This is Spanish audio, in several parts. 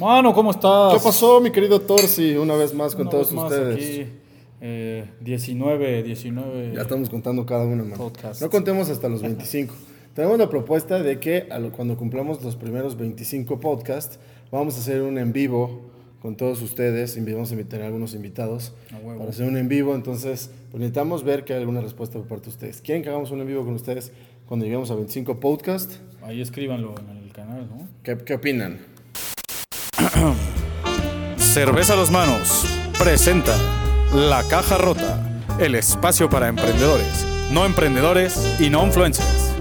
Mano, ¿cómo estás? ¿Qué pasó, mi querido Torsi? Una vez más con Una todos vez más ustedes. aquí, eh, 19, 19. Ya estamos contando cada uno, man. Podcast. No contemos hasta los 25. Tenemos la propuesta de que cuando cumplamos los primeros 25 podcasts, vamos a hacer un en vivo con todos ustedes. Vamos a invitar a algunos invitados para hacer un en vivo. Entonces, pues, necesitamos ver que hay alguna respuesta por parte de ustedes. ¿Quieren que hagamos un en vivo con ustedes cuando lleguemos a 25 podcasts? Ahí escríbanlo en el canal, ¿no? ¿Qué, qué opinan? Cerveza a Dos Manos presenta La Caja Rota, el espacio para emprendedores, no emprendedores y no influencers.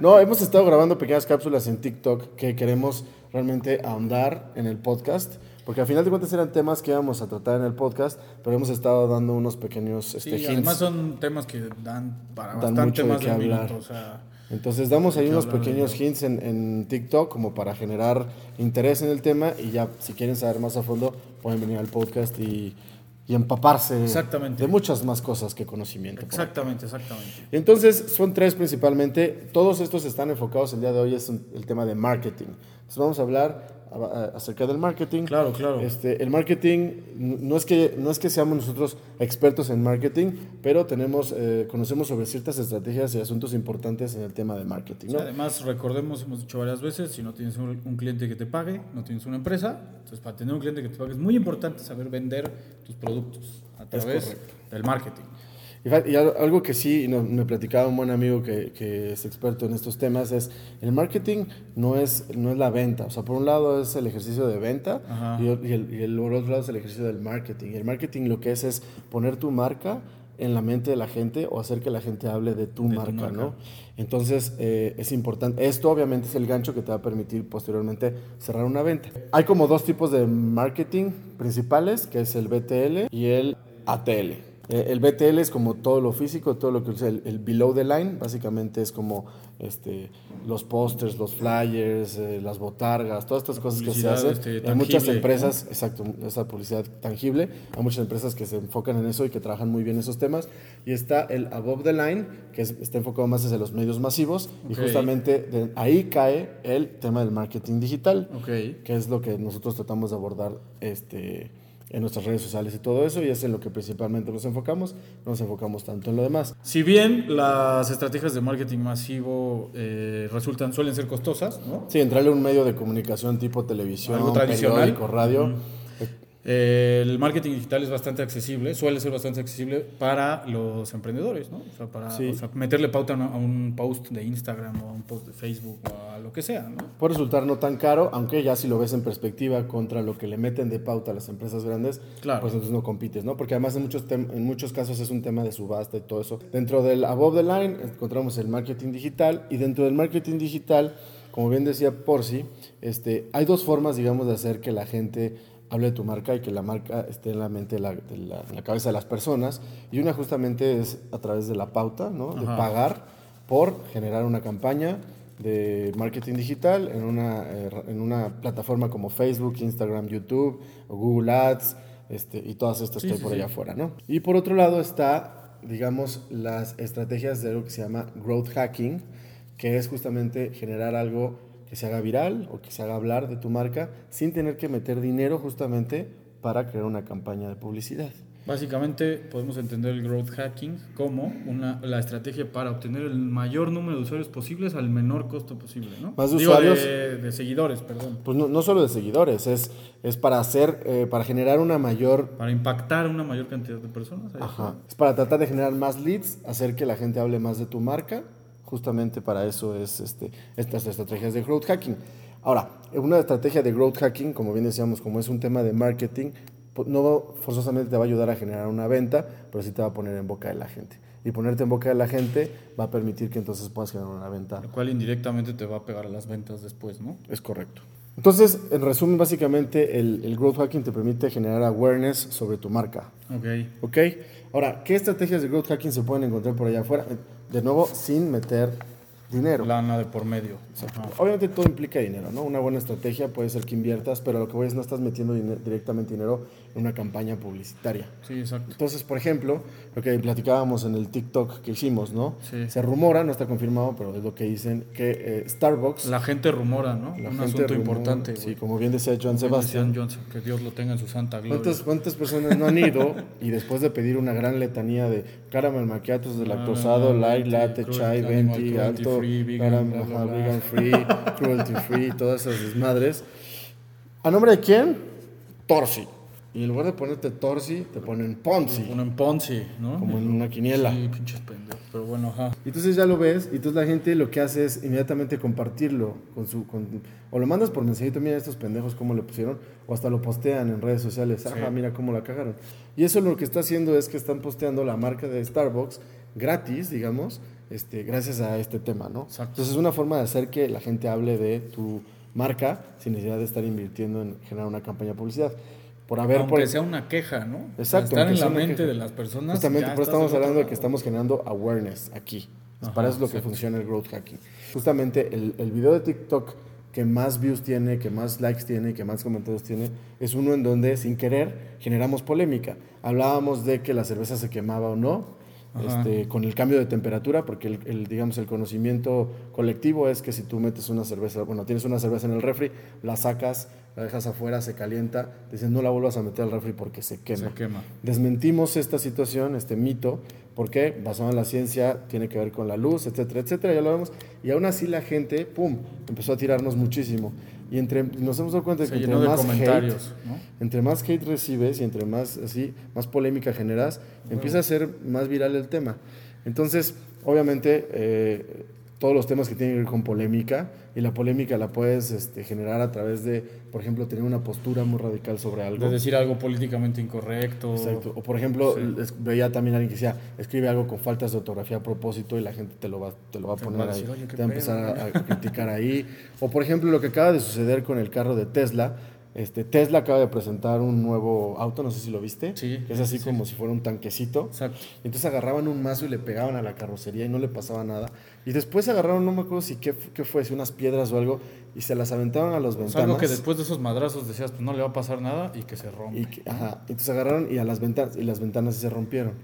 No, hemos estado grabando pequeñas cápsulas en TikTok que queremos realmente ahondar en el podcast, porque al final de cuentas eran temas que íbamos a tratar en el podcast, pero hemos estado dando unos pequeños Sí, este, hints. además son temas que dan para Dan bastante mucho más de un hablar. minuto. O sea, Entonces damos ahí unos pequeños hints en, en TikTok como para generar interés en el tema y ya si quieren saber más a fondo pueden venir al podcast y, y empaparse Exactamente. de muchas más cosas que conocimiento. exactamente, exactamente. Entonces, son tres principalmente. Todos estos están enfocados el día de hoy es un- el tema de marketing. Entonces, vamos a hablar acerca del marketing. Claro, claro. Este, el marketing no es que no es que seamos nosotros expertos en marketing, pero tenemos eh, conocemos sobre ciertas estrategias y asuntos importantes en el tema de marketing. ¿no? Además, recordemos, hemos dicho varias veces, si no tienes un, un cliente que te pague, no tienes una empresa. Entonces, para tener un cliente que te pague es muy importante saber vender tus productos a través del marketing. Y algo que sí no- me platicaba un buen amigo que, que es experto en estos temas es el marketing no es, no es la venta. O sea, por un lado es el ejercicio de venta Ajá. y, el, y el por otro lado es el ejercicio del marketing. Y el marketing lo que es es poner tu marca en la mente de la gente o hacer que la gente hable de tu De tu marca. ¿no? Entonces es es importante. Esto obviamente es el gancho que te va a permitir posteriormente cerrar una venta. Hay como dos tipos de marketing principales, que es el BTL y el ATL. Eh, El BTL es como todo lo físico, todo lo que el, el below the line, básicamente es como este, los pósters, los flyers, eh, las botargas, todas estas cosas que se hacen. este, Hay muchas tangible, empresas, exacto, esa publicidad tangible, hay muchas empresas que se enfocan en eso y que trabajan muy bien esos temas. Y está el above the line, que es- está enfocado más hacia los medios masivos, y justamente de ahí cae el tema del marketing digital Ok. que es lo que nosotros tratamos de abordar este, en nuestras redes sociales y todo eso, y es en lo que principalmente nos enfocamos, no nos enfocamos tanto en lo demás. Si bien las estrategias de marketing masivo eh, resultan, suelen ser costosas, ¿no? Sí, entrarle a un medio de comunicación tipo televisión, Algo tradicional. periódico, radio, Eh, el marketing digital es bastante accesible, suele ser bastante accesible para los emprendedores, ¿no? O sea, para Sí. o sea, meterle pauta a un post de Instagram o a un post de Facebook o a lo que sea, ¿no? puede resultar no tan caro, aunque ya si lo ves en perspectiva contra lo que le meten de pauta a las empresas grandes, Claro. pues entonces no compites, ¿no? Porque además en muchos, en muchos casos es un tema de subasta y todo eso. Dentro del above the line encontramos el marketing digital y dentro del marketing digital, como bien decía Porci, este, hay dos formas, digamos, de hacer que la gente hable de tu marca y que la marca esté en la mente, de la, de la- en la cabeza de las personas. Y una justamente es a través de la pauta, ¿no? De Ajá. pagar por generar una campaña de marketing digital en una, eh, en una plataforma como Facebook, Instagram, YouTube, o Google Ads este, y todas estas Sí, que hay por sí. allá afuera. ¿no? Y por otro lado está, digamos, las estrategias de algo que se llama growth hacking, que es justamente generar algo que se haga viral o que se haga hablar de tu marca sin tener que meter dinero justamente para crear una campaña de publicidad. Básicamente podemos entender el growth hacking como una, la estrategia para obtener el mayor número de usuarios posibles al menor costo posible, ¿no? Más de Digo, usuarios. De, de seguidores, perdón. Pues no, no solo de seguidores, es, es para hacer, eh, para generar una mayor Para impactar una mayor cantidad de personas. Ajá. Es para tratar de generar más leads, hacer que la gente hable más de tu marca. Justamente para eso es este, estas estrategias de growth hacking. Ahora, una estrategia de growth hacking, como bien decíamos, como es un tema de marketing, no forzosamente te va a ayudar a generar una venta, pero sí te va a poner en boca de la gente. Y ponerte en boca de la gente va a permitir que entonces puedas generar una venta. Lo cual indirectamente te va a pegar a las ventas después, ¿no? Es correcto. Entonces, en resumen, básicamente el, el growth hacking te permite generar awareness sobre tu marca. Ok. ¿Ok? Ahora, ¿qué estrategias de growth hacking se pueden encontrar por allá afuera? De nuevo, sin meter dinero. Lana de por medio. Obviamente todo implica dinero, ¿no? Una buena estrategia puede ser que inviertas, pero lo que voy es no estás metiendo dine- directamente dinero una campaña publicitaria. Sí, exacto. Entonces, por ejemplo, lo que platicábamos en el TikTok que hicimos, ¿no? Sí. Se rumora, no está confirmado, pero es lo que dicen, que eh, Starbucks... La gente rumora, ¿no? la Un gente asunto rumora- importante. Sí, como bien decía Como Sebastián. Johnson, que Dios lo tenga en su santa gloria. ¿Cuántas, ¿Cuántas personas no han ido y después de pedir una gran letanía de caramel macchiatos de lactosado, light, latte, chai, venti, alto, free, vegan, caram- bla, bla, ajá, bla. vegan free, cruelty free, todas esas desmadres. ¿A nombre de quién? Torsi. Y en lugar de ponerte Torsi, te ponen Ponzi, Uno en Ponzi, ¿no? como en una quiniela. Sí, pinches pendejos. Pero bueno, ajá. Y entonces ya lo ves, y entonces la gente lo que hace es inmediatamente compartirlo con su con- o lo mandas por mensajito, mira estos pendejos cómo le pusieron, o hasta lo postean en redes sociales, ajá, mira cómo la cagaron. Y eso lo que está haciendo es que están posteando la marca de Starbucks gratis, digamos, este, gracias a este tema, ¿no? Exacto. Entonces es una forma de hacer que la gente hable de tu marca sin necesidad de estar invirtiendo en generar una campaña de publicidad. Por haber Aunque por sea una queja, ¿no? Exacto, Estar en la mente queja. de las personas. Justamente, pero estamos hablando de que estamos generando awareness aquí. Ajá, Para eso es lo que funciona el growth hacking. Justamente el, el video de TikTok que más views tiene, que más likes tiene, que más comentarios tiene, es uno en donde sin querer generamos polémica. Hablábamos de que la cerveza se quemaba o no. Este, con el cambio de temperatura, porque el, el, digamos el conocimiento colectivo es que si tú metes una cerveza, bueno, tienes una cerveza en el refri, la sacas, la dejas afuera, se calienta, dicen no la vuelvas a meter al refri porque se quema. Se quema. Desmentimos esta situación, este mito, porque basado en la ciencia, tiene que ver con la luz, etcétera, etcétera, ya lo vemos. Y aún así la gente, pum, empezó a tirarnos muchísimo. Y entre, nos hemos dado cuenta de que entre más hate, ¿no? entre más hate recibes y entre más así, más polémica generas, empieza a ser más viral el tema. Entonces, obviamente, eh, todos los temas que tienen que ver con polémica, y la polémica la puedes este, generar a través de, por ejemplo, tener una postura muy radical sobre algo. De decir algo políticamente incorrecto. Exacto. O por ejemplo, Sí. veía también a alguien que decía, escribe algo con faltas de ortografía a propósito y la gente te lo va, te lo va a Te poner va a ahí. decir, "Oye, qué te va a empezar pedo". a, a criticar ahí. O por ejemplo, lo que acaba de suceder con el carro de Tesla. Este, Tesla acaba de presentar un nuevo auto, no sé si lo viste. Sí, Que es así sí. como si fuera un tanquecito. Exacto. Entonces agarraban un mazo y le pegaban a la carrocería y no le pasaba nada. Y después agarraron, no me acuerdo si qué, qué fue, si unas piedras o algo, y se las aventaron a sea, ventanas. algo que después de esos madrazos decías, pues no le va a pasar nada y que se rompe. Y que- ajá, entonces agarraron y a las ventanas y las ventanas se rompieron.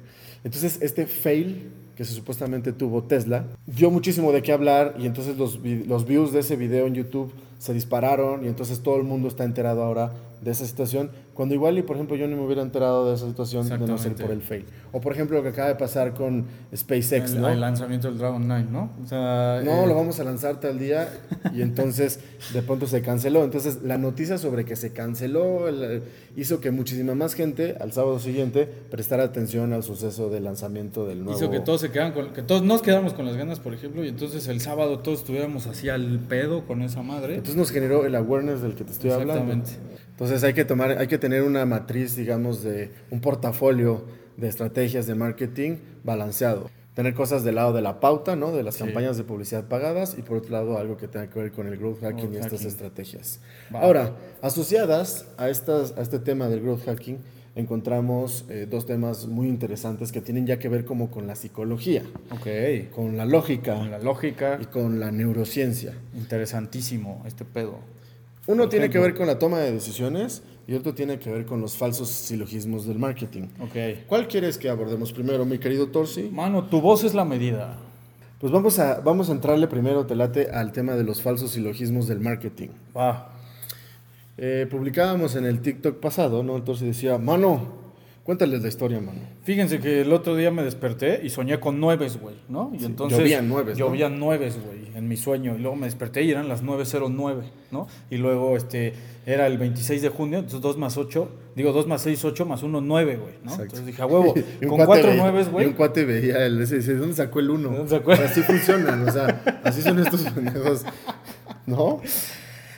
Entonces este fail que se supuestamente tuvo Tesla dio muchísimo de qué hablar y entonces los, los views de ese video en YouTube se dispararon y entonces todo el mundo está enterado ahora de esa situación, cuando igual y por ejemplo yo no me hubiera enterado de esa situación de no ser por el fail. O por ejemplo lo que acaba de pasar con SpaceX, el, ¿no? el lanzamiento del Dragon 9, ¿no? O sea, No, eh, lo vamos a lanzar tal día y entonces de pronto se canceló. Entonces la noticia sobre que se canceló el- hizo que muchísima más gente al sábado siguiente prestara atención al suceso del lanzamiento del nuevo. hizo que todos se quedan con, que todos nos quedamos con las ganas, por ejemplo, y entonces el sábado todos estuviéramos así al pedo con esa madre. Entonces nos generó el awareness del que te estoy hablando. Exactamente. Entonces hay que tomar, hay que tener una matriz, digamos, de un portafolio de estrategias de marketing balanceado. Tener cosas del lado de la pauta, ¿no? De las Sí. campañas de publicidad pagadas y por otro lado algo que tenga que ver con el growth hacking Growth y estas hacking. estrategias. Ahora, asociadas a, estas, a este tema del growth hacking, encontramos eh, dos temas muy interesantes que tienen ya que ver como con la psicología, con la lógica Con la lógica, y con la neurociencia. interesantísimo este pedo. Uno Por tiene que ver con la toma de decisiones y otro tiene que ver con los falsos silogismos del marketing. Ok. ¿Cuál quieres que abordemos primero, mi querido Torsi? Mano, tu voz es la medida. Pues vamos a, vamos a entrarle primero, te late, al tema de los falsos silogismos del marketing. Va. Eh, publicábamos en el TikTok pasado, ¿no? Entonces decía, mano, cuéntales la historia, mano. Fíjense que el otro día me desperté y soñé con nueves, güey, ¿no? Y entonces llovían nueves, ¿no? Llovían nueves, güey, en mi sueño. Y luego me desperté y eran las 9.09, ¿no? Y luego este era el 26 de junio, entonces 2 más 8, digo 2 más 6, 8 más 1, 9, güey, ¿no? Exacto. Entonces dije, a huevo, con cuate cuatro veía- nueves, Y un güey. cuate veía el ese y dice, ¿de dónde sacó el uno? ¿De dónde sacó el- O sea, así funcionan, o sea, así son estos pendejos, ¿no?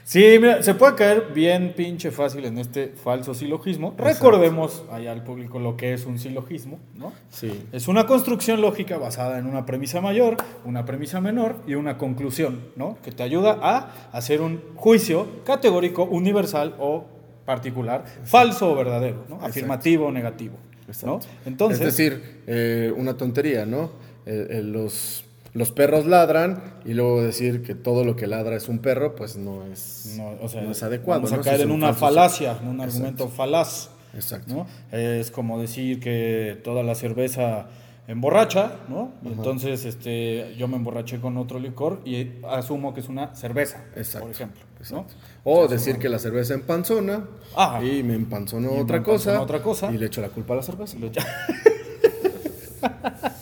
Sí, mira, se puede caer bien pinche fácil en este falso silogismo. Recordemos allá al público lo que es un silogismo, ¿no? Sí. Es una construcción lógica basada en una premisa mayor, una premisa menor y una conclusión, ¿no? Que te ayuda a hacer un juicio categórico, universal o particular, falso o verdadero, ¿no? Afirmativo o negativo, ¿no? Entonces, es decir, eh, una tontería, ¿no? Eh, eh, los los perros ladran y luego decir que todo lo que ladra es un perro, pues no es, No, o sea, no es adecuado. Vamos a ¿no? caer en un una falacia, en un argumento falaz. Exacto. ¿no? Es como decir que toda la cerveza emborracha, ¿no? Y entonces este, yo me emborraché con otro licor y asumo que es una cerveza, Exacto, por ejemplo. ¿no? O decir que la cerveza empanzona Ajá. y me empanzonó otra, cosa, otra cosa. y le echo la culpa a la cerveza.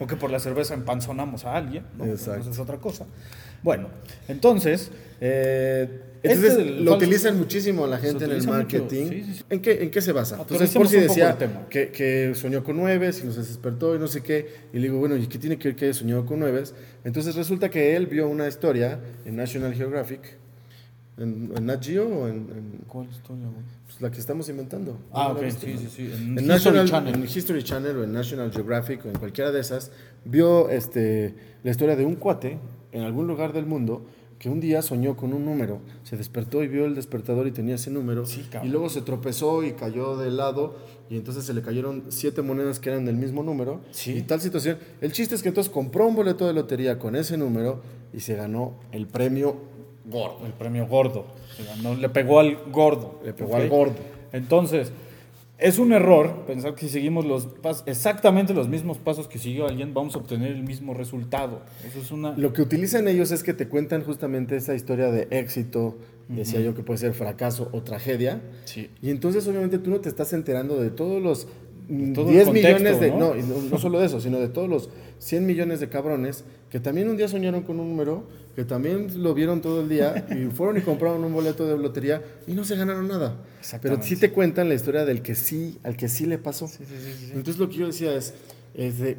o que por la cerveza empanzonamos a alguien, ¿no? Exacto. Entonces es otra cosa. Bueno, entonces... eh, Entonces este lo falso- utilizan muchísimo la gente en el marketing. sí, sí, sí. ¿En, qué, ¿En qué se basa? Entonces Aterricemos por si decía que, que soñó con nueves y nos despertó y no sé qué. Y le digo, bueno, ¿y qué tiene que ver que haya soñado con nueves? Entonces resulta que él vio una historia en National Geographic, en, en Nat Geo o en, en- ¿Cuál historia, güey? pues, la que estamos inventando. Ah, ¿No ok, sí, sí, sí. En, En History National, Channel. en History Channel o en National Geographic o en cualquiera de esas, vio este, la historia de un cuate en algún lugar del mundo que un día soñó con un número, se despertó y vio el despertador y tenía ese número, Sí, y luego se tropezó y cayó de lado y entonces se le cayeron siete monedas que eran del mismo número Sí. y tal situación. El chiste es que entonces compró un boleto de lotería con ese número y se ganó el premio gordo. El premio gordo. Ganó- le pegó al gordo. Le pegó al gordo. Entonces, es un error pensar que si seguimos los pas- exactamente los mismos pasos que siguió alguien, vamos a obtener el mismo resultado. Eso es una. Lo que utilizan ellos es que te cuentan justamente esa historia de éxito, decía yo que puede ser fracaso o tragedia. Sí. Y entonces obviamente tú no te estás enterando de todos los mm, todo el 10 contexto, millones de... ¿no? No, y no, no solo de eso, sino de todos los 100 millones de cabrones que también un día soñaron con un número, que también lo vieron todo el día y fueron y compraron un boleto de lotería y no se ganaron nada. Pero sí te cuentan la historia del que sí, al que sí le pasó. Entonces lo que yo decía es, es de-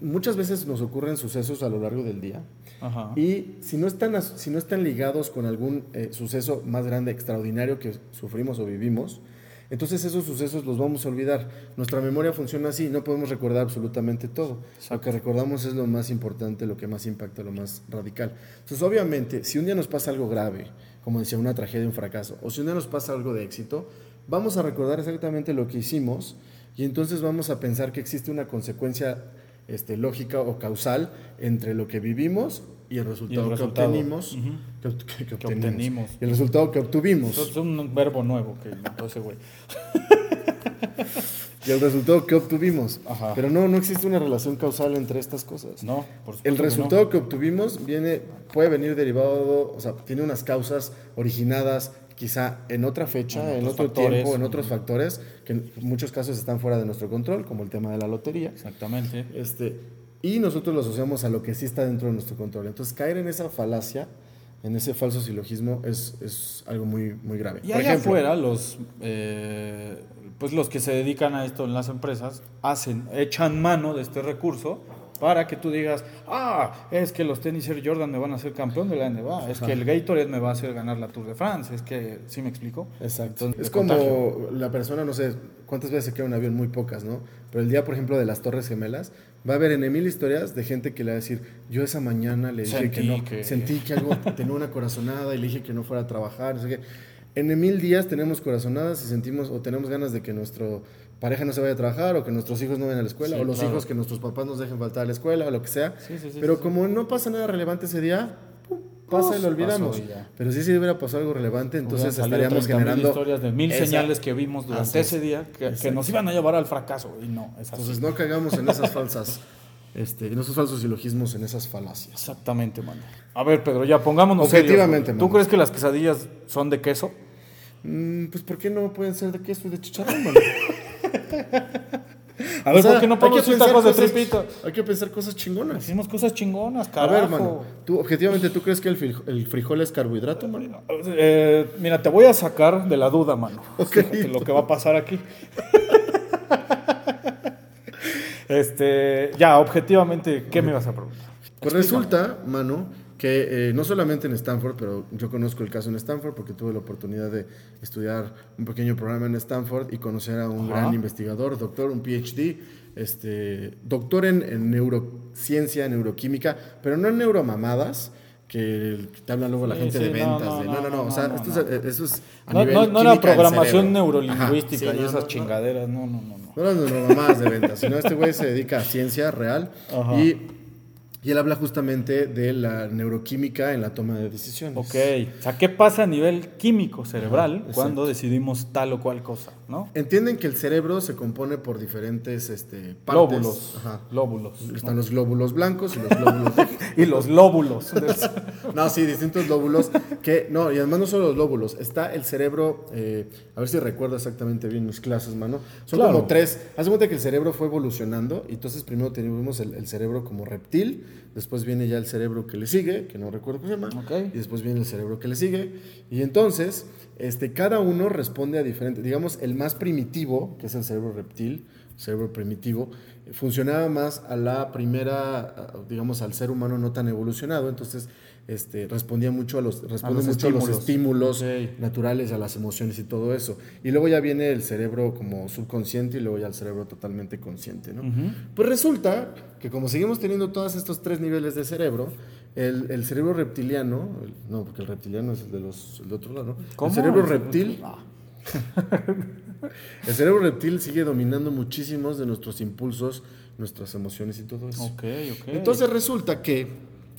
muchas veces nos ocurren sucesos a lo largo del día. Ajá. Y si no están, si no están ligados con algún eh, suceso más grande, extraordinario que sufrimos o vivimos, entonces esos sucesos los vamos a olvidar. Nuestra memoria funciona así, no podemos recordar absolutamente todo. Lo que recordamos es lo más importante, lo que más impacta, lo más radical. Entonces, obviamente, si un día nos pasa algo grave, como decía, una tragedia, un fracaso, o si un día nos pasa algo de éxito, vamos a recordar exactamente lo que hicimos y entonces vamos a pensar que existe una consecuencia este, lógica o causal entre lo que vivimos y el resultado, resultado. que obtenimos. Que obt- que- que Que obtenimos. obtenimos. Y el resultado que obtuvimos. Es un verbo nuevo que inventó ese güey. Y el resultado que obtuvimos. Ajá. Pero no, no existe una relación causal entre estas cosas. No, por supuesto El que resultado que obtuvimos viene, puede venir derivado, o sea, tiene unas causas originadas quizá en otra fecha, En otro factores. tiempo, en otros factores, que en muchos casos están fuera de nuestro control, como el tema de la lotería. Exactamente. Este, y nosotros lo asociamos a lo que sí está dentro de nuestro control. Entonces, caer en esa falacia, en ese falso silogismo, es, es algo muy, muy grave. Y Por allá ejemplo, afuera, los, eh, pues los que se dedican a esto en las empresas hacen, echan mano de este recurso para que tú digas, ah, es que los tenis Air Jordan me van a hacer campeón de la NBA, es que el Gatorade me va a hacer ganar la Tour de France, es que, ¿sí me explico? Exacto. Entonces, es como contagio. la persona, no sé cuántas veces se queda un avión, muy pocas, ¿no? Pero el día, por ejemplo, de las Torres Gemelas, va a haber en mil historias de gente que le va a decir, yo esa mañana le dije que no, que- sentí que algo tenía una corazonada y le dije que no fuera a trabajar, no sé qué. En mil días tenemos corazonadas y sentimos o tenemos ganas de que nuestro pareja no se vaya a trabajar o que nuestros hijos no vayan a la escuela Sí, o los claro. hijos que nuestros papás nos dejen faltar a la escuela o lo que sea. Sí, sí, sí, Pero como no pasa nada relevante ese día, pum, pasa y lo olvidamos. Pero sí si hubiera pasado algo relevante, entonces estaríamos 30.000 generando historias de mil esa- señales que vimos durante es. ese día que, nos iban a llevar al fracaso y no, es así. Entonces no caigamos en esas falsas, este, en esos falsos silogismos, en esas falacias. Exactamente, mano. A ver, Pedro, ya pongámonos Objetivamente, serios. ¿Tú mano. crees que las quesadillas son de queso? Mm, pues ¿por qué no pueden ser de queso y de chicharrón, mano? A ver, O sea, ¿por qué no podemos hacer tacos de tripito? Hay que pensar cosas chingonas. Hicimos cosas chingonas, A carajo. ver, mano, tú objetivamente tú crees que el, frij- el frijol es carbohidrato, mano? Eh, mira, te voy a sacar de la duda, mano. Ok. Fíjate lo que va a pasar aquí. este, ya, objetivamente, ¿qué me vas a preguntar? Pues resulta, mano, que eh, no solamente en Stanford, pero yo conozco el caso en Stanford porque tuve la oportunidad de estudiar un pequeño programa en Stanford y conocer a un Ajá. gran investigador, doctor, un PhD, este, doctor en, en neurociencia, neuroquímica, pero no en neuromamadas, que te hablan luego la gente sí, de no, ventas. no, de, no, no, no, no, no, o sea, no, esto no. es, eh, eso es a No, nivel no, no programación neurolingüística sí, y no, esas no, no. chingaderas. No, no, no, no. No eran neuromamadas de ventas, sino este güey se dedica a ciencia real Ajá. y Y él habla justamente de la neuroquímica en la toma de decisiones. Ok, o sea, ¿qué pasa a nivel químico cerebral Ajá, cuando decidimos tal o cual cosa, ¿no? Entienden que el cerebro se compone por diferentes este, partes. Lóbulos. Ajá. Lóbulos. Están los glóbulos blancos y los glóbulos. Y los lóbulos. No, sí, distintos lóbulos. Que, no, y además no solo los lóbulos. Está el cerebro, eh, a ver si recuerdo exactamente bien mis clases, mano. Son Claro. como tres. Haz cuenta que el cerebro fue evolucionando. Y entonces primero el, el cerebro como reptil. Después viene ya el cerebro que le sigue, que no recuerdo cómo se llama. Y después viene el cerebro que le sigue. Y entonces, este, cada uno responde a diferente. Digamos, el más primitivo, que es el cerebro reptil, cerebro primitivo, funcionaba más a la primera, digamos, al ser humano no tan evolucionado. Entonces, este, respondía mucho a los, responde los mucho a los estímulos. estímulos naturales, a las emociones y todo eso. Y luego ya viene el cerebro como subconsciente y luego ya el cerebro totalmente consciente, ¿no? Pues resulta que como seguimos teniendo todos estos tres niveles de cerebro, el, el cerebro reptiliano, el- no, porque el reptiliano es el de los el de otro lado, ¿no? ¿Cómo? El cerebro reptil, Ah. el cerebro reptil sigue dominando muchísimos de nuestros impulsos, nuestras emociones y todo eso. Entonces resulta que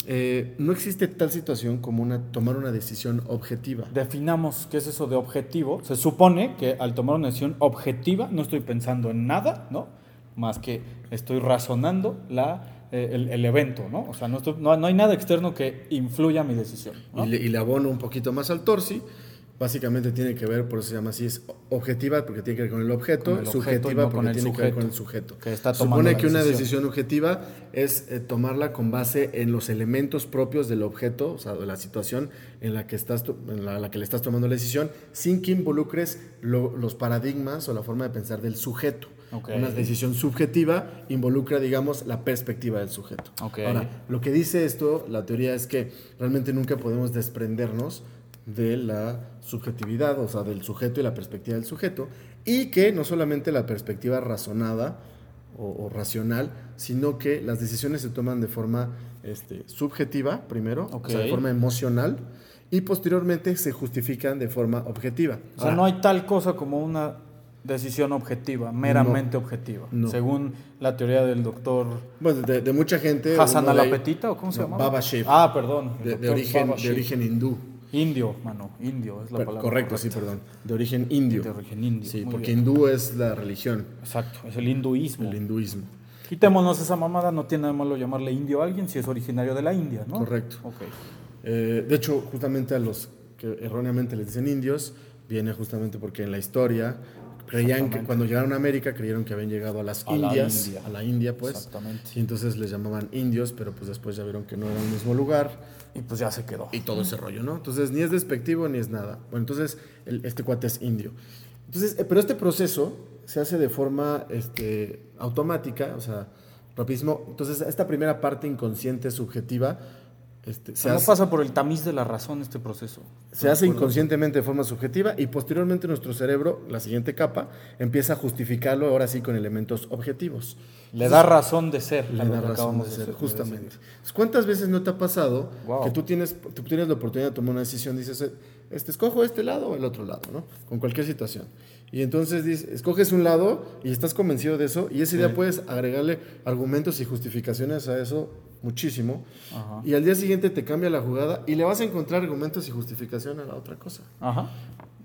eh, no existe tal situación como una, tomar una decisión objetiva. Definamos qué es eso de objetivo. Se supone que al tomar una decisión objetiva no estoy pensando en nada, ¿no? Más que estoy razonando la, eh, el, el evento, ¿no? O sea, no, estoy- no, no hay nada externo que influya mi decisión. ¿no? Y, le, y le abono un poquito más al torsi. Básicamente tiene que ver, por eso se llama así, es objetiva porque tiene que ver con el objeto, Con el objeto y subjetiva no porque tiene que ver con el sujeto, que está Supone que una decisión. objetiva es eh, tomarla con base en los elementos propios del objeto, o sea, de la situación en la que, estás, en la, la que le estás tomando la decisión, sin que involucres lo- los paradigmas o la forma de pensar del sujeto. Una decisión subjetiva involucra, digamos, la perspectiva del sujeto. Ahora, lo que dice esto, la teoría es que realmente nunca podemos desprendernos de la subjetividad, o sea, del sujeto y la perspectiva del sujeto, y que no solamente la perspectiva razonada o, o racional, sino que las decisiones se toman de forma este, subjetiva, primero, o sea, de forma emocional, y posteriormente se justifican de forma objetiva. O sea, no hay tal cosa como una decisión objetiva, meramente objetiva. No. Según la teoría del doctor Bueno, de, de mucha gente... Hassan Alapetita, ¿o cómo se no, llama? Baba Ah, perdón. de, origen hindú. Indio, mano, indio es la palabra. correcto, sí, correcta. perdón. De origen indio. De origen indio. Sí, muy porque bien. hindú es la religión, Exacto, es el hinduismo. el hinduismo. Quitémonos esa mamada, no tiene de malo llamarle indio a alguien si es originario de la India, ¿no? Correcto. Ok. Eh, de hecho, justamente a los que erróneamente les dicen indios, viene justamente porque en la historia creían que cuando llegaron a América creyeron que habían llegado a las A la Indias, India. a la India pues, Exactamente. y entonces les llamaban indios, pero pues después ya vieron que no era el mismo lugar Y pues ya se quedó. y todo ese rollo, ¿no? Entonces ni es despectivo ni es nada. Bueno, entonces el- este cuate es indio. Entonces, eh, pero este proceso se hace de forma este, automática, o sea, rapidísimo. Entonces, esta primera parte inconsciente, subjetiva, este, se, no hace, pasa por el tamiz de la razón este proceso. se hace inconscientemente de forma subjetiva y posteriormente nuestro cerebro, la siguiente capa, empieza a justificarlo ahora sí con elementos objetivos. Le da razón de ser. Le da razón de de ser, decir. justamente. ¿Cuántas veces no te ha pasado Wow. que tú tienes, tú tienes la oportunidad de tomar una decisión, dices, este, escojo este lado o el otro lado, ¿no? Con cualquier situación. Y entonces dices, escoges un lado y estás convencido de eso y ese día puedes agregarle argumentos y justificaciones a eso muchísimo. Ajá. Y al día siguiente te cambia la jugada y le vas a encontrar argumentos y justificación a la otra cosa. Ajá.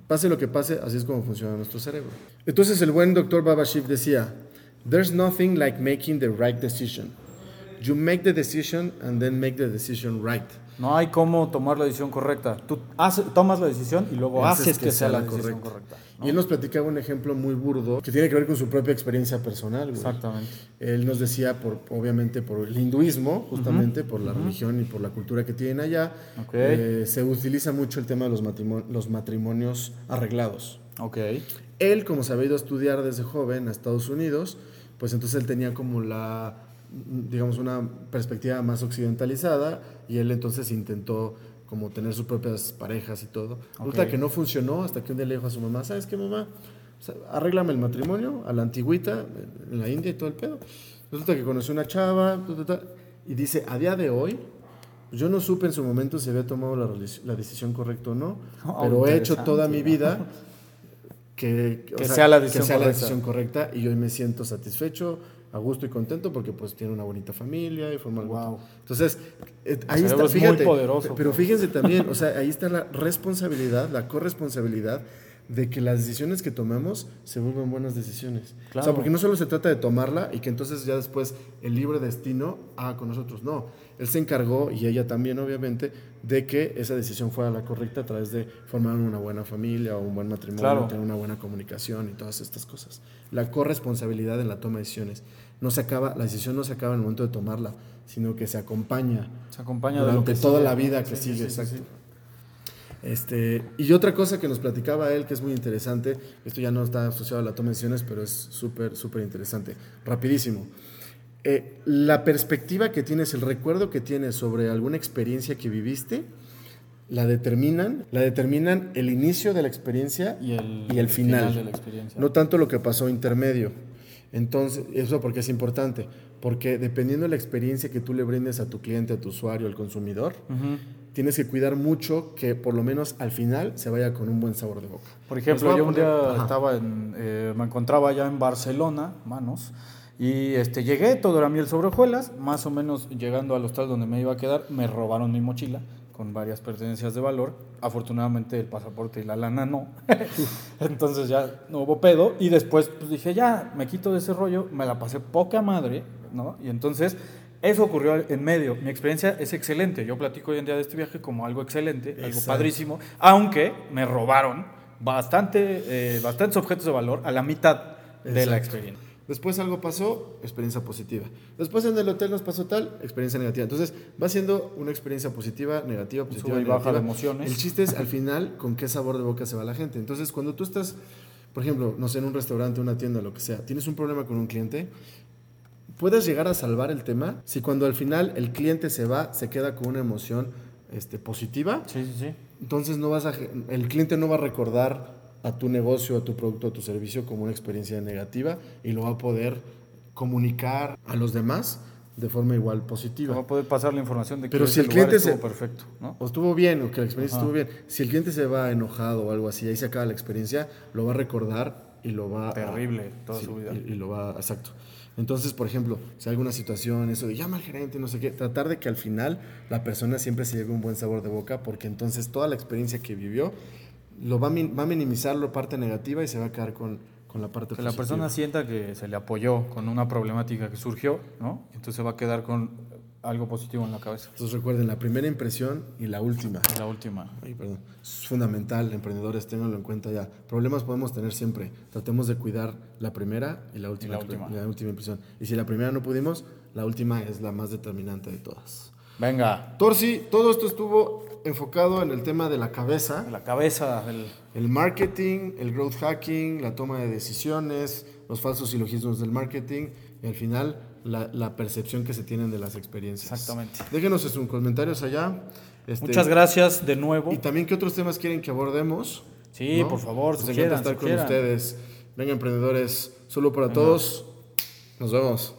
Pase lo que pase, así es como funciona nuestro cerebro. Entonces el buen doctor Babashiv decía, There's nothing like making the right decision. You make the decision and then make the decision right. No hay cómo tomar la decisión correcta. Tú hace- tomas la decisión y luego haces, que, sea la decisión correcta. ¿no? Y él nos platicaba un ejemplo muy burdo que tiene que ver con su propia experiencia personal. güey. Exactamente. Él nos decía, por, obviamente, por el hinduismo, justamente, por la religión y por la cultura que tienen allá, eh, se utiliza mucho el tema de los, los matrimonios arreglados. Ok. Él, como se había ido a estudiar desde joven a Estados Unidos, pues entonces él tenía como la, digamos, una perspectiva más occidentalizada y él entonces intentó como tener sus propias parejas y todo. Resulta que no funcionó hasta que un día le dijo a su mamá, ¿sabes qué, mamá? O sea, arréglame el matrimonio a la antigüita, en la India y todo el pedo. Resulta que conoció una chava, ta, ta, ta, y dice, a día de hoy, yo no supe en su momento si había tomado la, decisión correcta o no, Oh, pero he hecho toda mi vida que, sea la decisión que sea la correcta. decisión correcta y hoy me siento satisfecho a gusto y contento porque pues tiene una bonita familia y forma algo. Wow. Entonces, eh, ahí está, es muy fíjate, poderoso, pero fíjense también, o sea, ahí está la responsabilidad, la corresponsabilidad de que las decisiones que tomamos se vuelvan buenas decisiones. O Claro. sea, porque no solo se trata de tomarla y que entonces ya después el libre destino haga con nosotros, no. Él se encargó, y ella también obviamente, de que esa decisión fuera la correcta a través de formar una buena familia o un buen matrimonio, Claro. tener una buena comunicación y todas estas cosas. La corresponsabilidad en la toma de decisiones. No se acaba, la decisión no se acaba en el momento de tomarla, sino que se acompaña Se durante toda sigue. la vida que Sí, sigue, sí, exacto. sí. Este, y otra cosa que nos platicaba él, que es muy interesante, esto ya no está asociado a la toma de decisiones, pero es súper, súper interesante. Rapidísimo. Eh, la perspectiva que tienes, el recuerdo que tienes sobre alguna experiencia que viviste, la determinan, la determinan el inicio de la experiencia Y el, y el final. de la experiencia. No tanto lo que pasó intermedio. Entonces, eso porque es importante, porque dependiendo de la experiencia que tú le brindes a tu cliente, a tu usuario, al consumidor, tienes que cuidar mucho que por lo menos al final se vaya con un buen sabor de boca. Por ejemplo, yo un día Ajá. estaba en, eh, me encontraba ya en Barcelona, manos, y este, llegué, todo era miel sobre hojuelas, más o menos llegando al hostal donde me iba a quedar, me robaron mi mochila con varias pertenencias de valor. Afortunadamente el pasaporte y la lana no. Entonces ya no hubo pedo. Y después pues, dije, ya, me quito de ese rollo, me la pasé poca madre, ¿no? Y entonces eso ocurrió en medio. Mi experiencia es excelente. Yo platico hoy en día de este viaje como algo excelente, algo padrísimo, aunque me robaron bastante, eh, bastantes objetos de valor a la mitad de la experiencia. Después algo pasó, experiencia positiva. Después en el hotel nos pasó tal, experiencia negativa. Entonces va siendo una experiencia positiva, negativa, positiva, sube y baja de emociones. El chiste es al final con qué sabor de boca se va la gente. Entonces cuando tú estás, por ejemplo, no sé, en un restaurante, una tienda, lo que sea, tienes un problema con un cliente, puedes llegar a salvar el tema si cuando al final el cliente se va, se queda con una emoción este, positiva. Sí, sí, sí. Entonces no vas a, el cliente no va a recordar a tu negocio, a tu producto, a tu servicio como una experiencia negativa y lo va a poder comunicar a los demás de forma igual Va positiva. a poder pasar la información de que Pero si el cliente estuvo se- perfecto, ¿no? O estuvo bien, o que la experiencia Ajá. estuvo bien. Si el cliente se va enojado o algo así, ahí se acaba la experiencia, lo va a recordar y lo va a... Terrible toda Sí, su vida. Y, y lo va, exacto. Entonces, por ejemplo, si hay alguna situación, eso de llama al gerente, no sé qué, tratar de que al final la persona siempre se lleve un buen sabor de boca, porque entonces toda la experiencia que vivió lo va va a minimizar la parte negativa y se va a quedar con, con la parte Que la positiva. persona sienta que se le apoyó con una problemática que surgió, ¿no? Entonces va a quedar con algo positivo en la cabeza. Entonces recuerden, la primera impresión y la última. La última. Ay, perdón. Es fundamental, emprendedores, ténganlo en cuenta ya. Problemas podemos tener siempre. Tratemos de cuidar la primera y la última, la última. la última impresión. Y si la primera no pudimos, la última es la más determinante de todas. Venga, Torsi, todo esto estuvo enfocado en el tema de la cabeza, la cabeza del... el marketing, el growth hacking, la toma de decisiones, los falsos silogismos del marketing y al final la, la percepción que se tienen de las experiencias. Exactamente. Déjenos sus comentarios allá. Este, Muchas gracias de nuevo. y también qué otros temas quieren que abordemos. Sí, por favor, Nos encanta estar con ustedes. Venga, emprendedores. Solo para todos. Nos vemos.